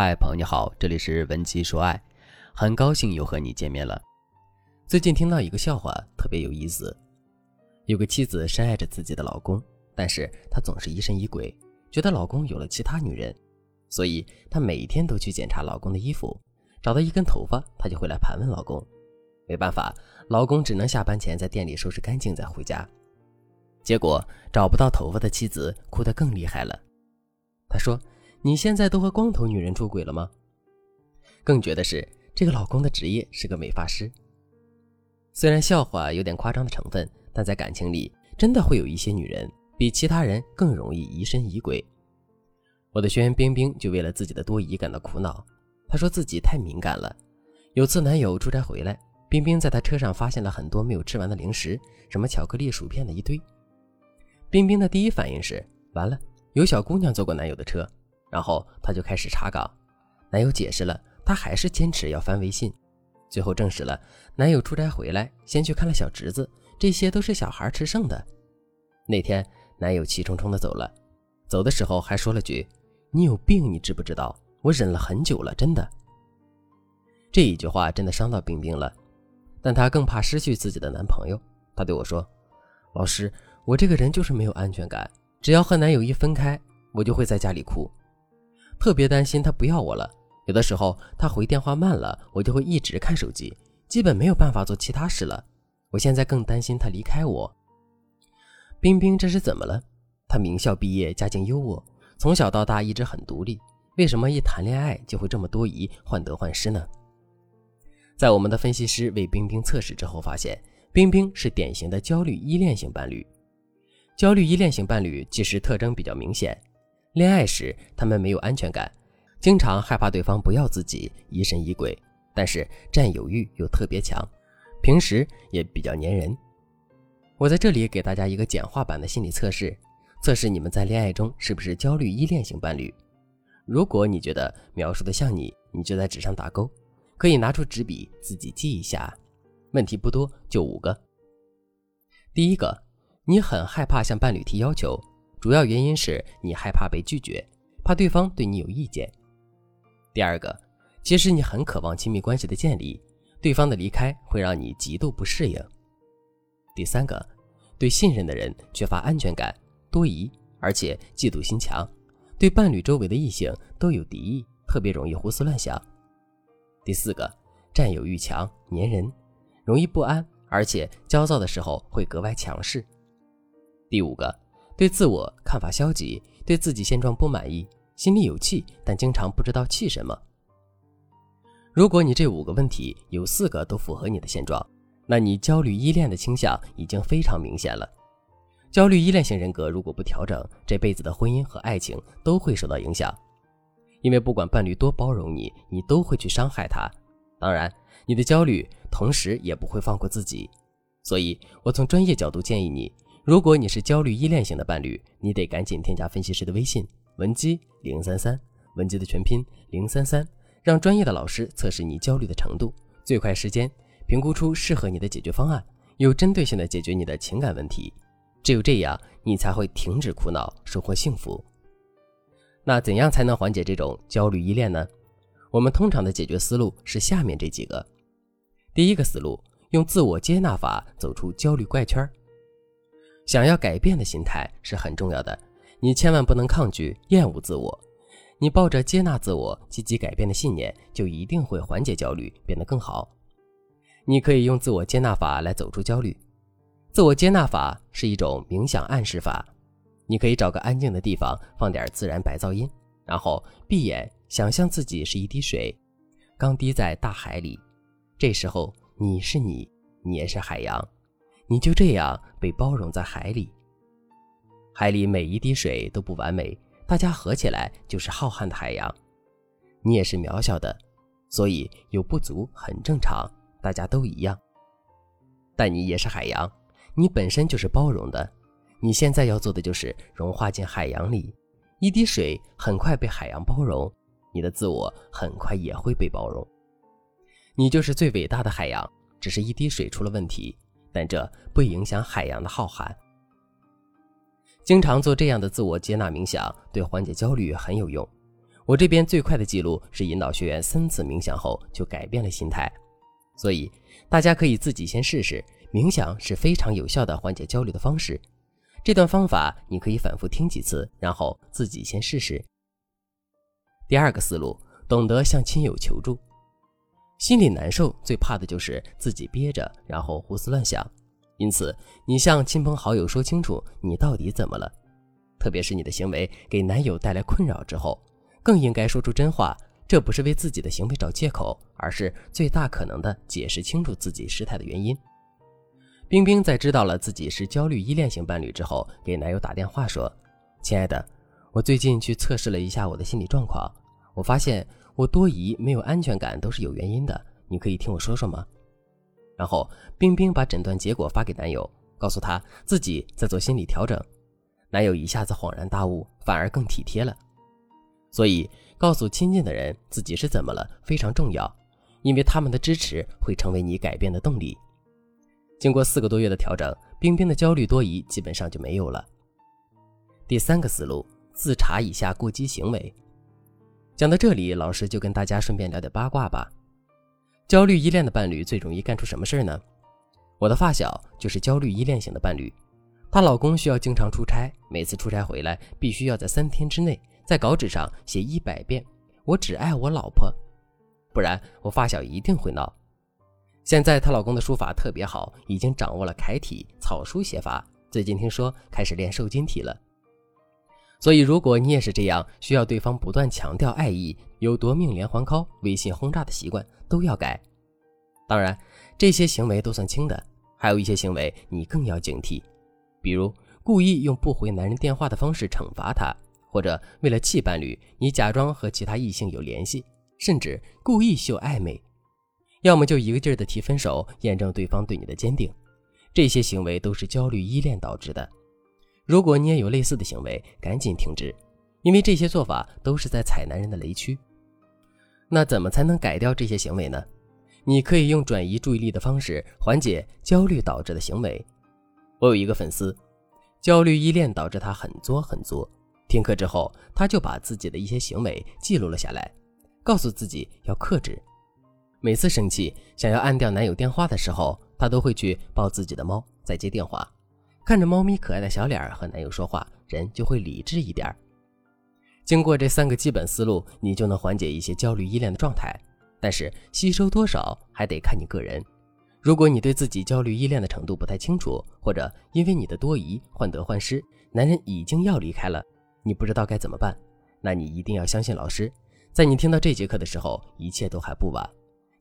嗨，朋友你好，这里是文姬说爱，很高兴又和你见面了。最近听到一个笑话，特别有意思。有个妻子深爱着自己的老公，但是她总是疑神疑鬼，觉得老公有了其他女人，所以她每天都去检查老公的衣服，找到一根头发，她就会来盘问老公。没办法，老公只能下班前在店里收拾干净再回家。结果找不到头发的妻子哭得更厉害了，她说。你现在都和光头女人出轨了吗？更绝的是，这个老公的职业是个美发师。虽然笑话有点夸张的成分，但在感情里，真的会有一些女人比其他人更容易疑神疑鬼。我的学员冰冰就为了自己的多疑感到苦恼。她说自己太敏感了。有次男友出差回来，冰冰在他车上发现了很多没有吃完的零食，什么巧克力、薯片的一堆。冰冰的第一反应是：完了，有小姑娘坐过男友的车。然后她就开始查岗，男友解释了，她还是坚持要翻微信。最后证实了，男友出差回来，先去看了小侄子，这些都是小孩吃剩的。那天，男友气冲冲的走了，走的时候还说了句：“你有病，你知不知道？我忍了很久了，真的。”这一句话真的伤到冰冰了，但她更怕失去自己的男朋友。她对我说：“老师，我这个人就是没有安全感，只要和男友一分开，我就会在家里哭。”特别担心他不要我了，有的时候他回电话慢了，我就会一直看手机，基本没有办法做其他事了。我现在更担心他离开我。冰冰这是怎么了？她名校毕业，家境优渥，从小到大一直很独立，为什么一谈恋爱就会这么多疑、患得患失呢？在我们的分析师为冰冰测试之后，发现冰冰是典型的焦虑依恋型伴侣。焦虑依恋型伴侣其实特征比较明显。恋爱时，他们没有安全感，经常害怕对方不要自己，疑神疑鬼。但是占有欲又特别强，平时也比较粘人。我在这里给大家一个简化版的心理测试，测试你们在恋爱中是不是焦虑依恋型伴侣。如果你觉得描述的像你，你就在纸上打勾，可以拿出纸笔自己记一下。问题不多，就五个。第一个，你很害怕向伴侣提要求。主要原因是你害怕被拒绝，怕对方对你有意见。第二个，其实你很渴望亲密关系的建立，对方的离开会让你极度不适应。第三个，对信任的人缺乏安全感，多疑，而且嫉妒心强，对伴侣周围的异性都有敌意，特别容易胡思乱想。第四个，占有欲强，粘人，容易不安，而且焦躁的时候会格外强势。第五个。对自我看法消极，对自己现状不满意，心里有气，但经常不知道气什么。如果你这五个问题有四个都符合你的现状，那你焦虑依恋的倾向已经非常明显了。焦虑依恋型人格如果不调整，这辈子的婚姻和爱情都会受到影响，因为不管伴侣多包容你，你都会去伤害他。当然，你的焦虑同时也不会放过自己，所以我从专业角度建议你。如果你是焦虑依恋型的伴侣，你得赶紧添加分析师的微信文姬零三三，文姬的全拼零三三，让专业的老师测试你焦虑的程度，最快时间评估出适合你的解决方案，有针对性的解决你的情感问题。只有这样，你才会停止苦恼，收获幸福。那怎样才能缓解这种焦虑依恋呢？我们通常的解决思路是下面这几个。第一个思路，用自我接纳法走出焦虑怪圈。想要改变的心态是很重要的，你千万不能抗拒、厌恶自我。你抱着接纳自我、积极改变的信念，就一定会缓解焦虑，变得更好。你可以用自我接纳法来走出焦虑。自我接纳法是一种冥想暗示法，你可以找个安静的地方，放点自然白噪音，然后闭眼想象自己是一滴水，刚滴在大海里。这时候你是你，你也是海洋。你就这样被包容在海里，海里每一滴水都不完美，大家合起来就是浩瀚的海洋。你也是渺小的，所以有不足很正常，大家都一样。但你也是海洋，你本身就是包容的。你现在要做的就是融化进海洋里，一滴水很快被海洋包容，你的自我很快也会被包容。你就是最伟大的海洋，只是一滴水出了问题。但这不影响海洋的浩瀚。经常做这样的自我接纳冥想，对缓解焦虑很有用。我这边最快的记录是引导学员三次冥想后就改变了心态，所以大家可以自己先试试。冥想是非常有效的缓解焦虑的方式。这段方法你可以反复听几次，然后自己先试试。第二个思路，懂得向亲友求助。心里难受，最怕的就是自己憋着，然后胡思乱想。因此，你向亲朋好友说清楚你到底怎么了，特别是你的行为给男友带来困扰之后，更应该说出真话。这不是为自己的行为找借口，而是最大可能的解释清楚自己失态的原因。冰冰在知道了自己是焦虑依恋型伴侣之后，给男友打电话说：“亲爱的，我最近去测试了一下我的心理状况，我发现我多疑、没有安全感都是有原因的，你可以听我说说吗？”然后冰冰把诊断结果发给男友，告诉他自己在做心理调整。男友一下子恍然大悟，反而更体贴了。所以，告诉亲近的人自己是怎么了非常重要，因为他们的支持会成为你改变的动力。经过四个多月的调整，冰冰的焦虑多疑基本上就没有了。第三个思路，自查一下过激行为。讲到这里，老师就跟大家顺便聊点八卦吧。焦虑依恋的伴侣最容易干出什么事儿呢？我的发小就是焦虑依恋型的伴侣，她老公需要经常出差，每次出差回来必须要在三天之内。在稿纸上写一百遍“我只爱我老婆”，不然我发小一定会闹。现在她老公的书法特别好，已经掌握了楷体、草书写法。最近听说开始练瘦金体了。所以，如果你也是这样，需要对方不断强调爱意，有夺命连环 call、微信轰炸的习惯，都要改。当然，这些行为都算轻的，还有一些行为你更要警惕，比如故意用不回男人电话的方式惩罚他。或者为了气伴侣，你假装和其他异性有联系，甚至故意秀暧昧，要么就一个劲儿的提分手，验证对方对你的坚定。这些行为都是焦虑依恋导致的。如果你也有类似的行为，赶紧停止，因为这些做法都是在踩男人的雷区。那怎么才能改掉这些行为呢？你可以用转移注意力的方式缓解焦虑导致的行为。我有一个粉丝，焦虑依恋导致他很作很作。听课之后，他就把自己的一些行为记录了下来，告诉自己要克制。每次生气想要按掉男友电话的时候，他都会去抱自己的猫，再接电话，看着猫咪可爱的小脸和男友说话，人就会理智一点。经过这三个基本思路，你就能缓解一些焦虑依恋的状态。但是吸收多少还得看你个人。如果你对自己焦虑依恋的程度不太清楚，或者因为你的多疑患得患失，男人已经要离开了。你不知道该怎么办，那你一定要相信老师。在你听到这节课的时候，一切都还不晚，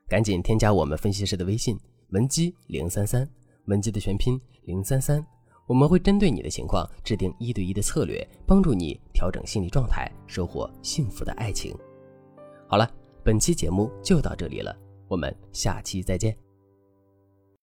赶紧添加我们分析师的微信文姬零三三，文姬的全拼零三三，我们会针对你的情况制定一对一的策略，帮助你调整心理状态，收获幸福的爱情。好了，本期节目就到这里了，我们下期再见。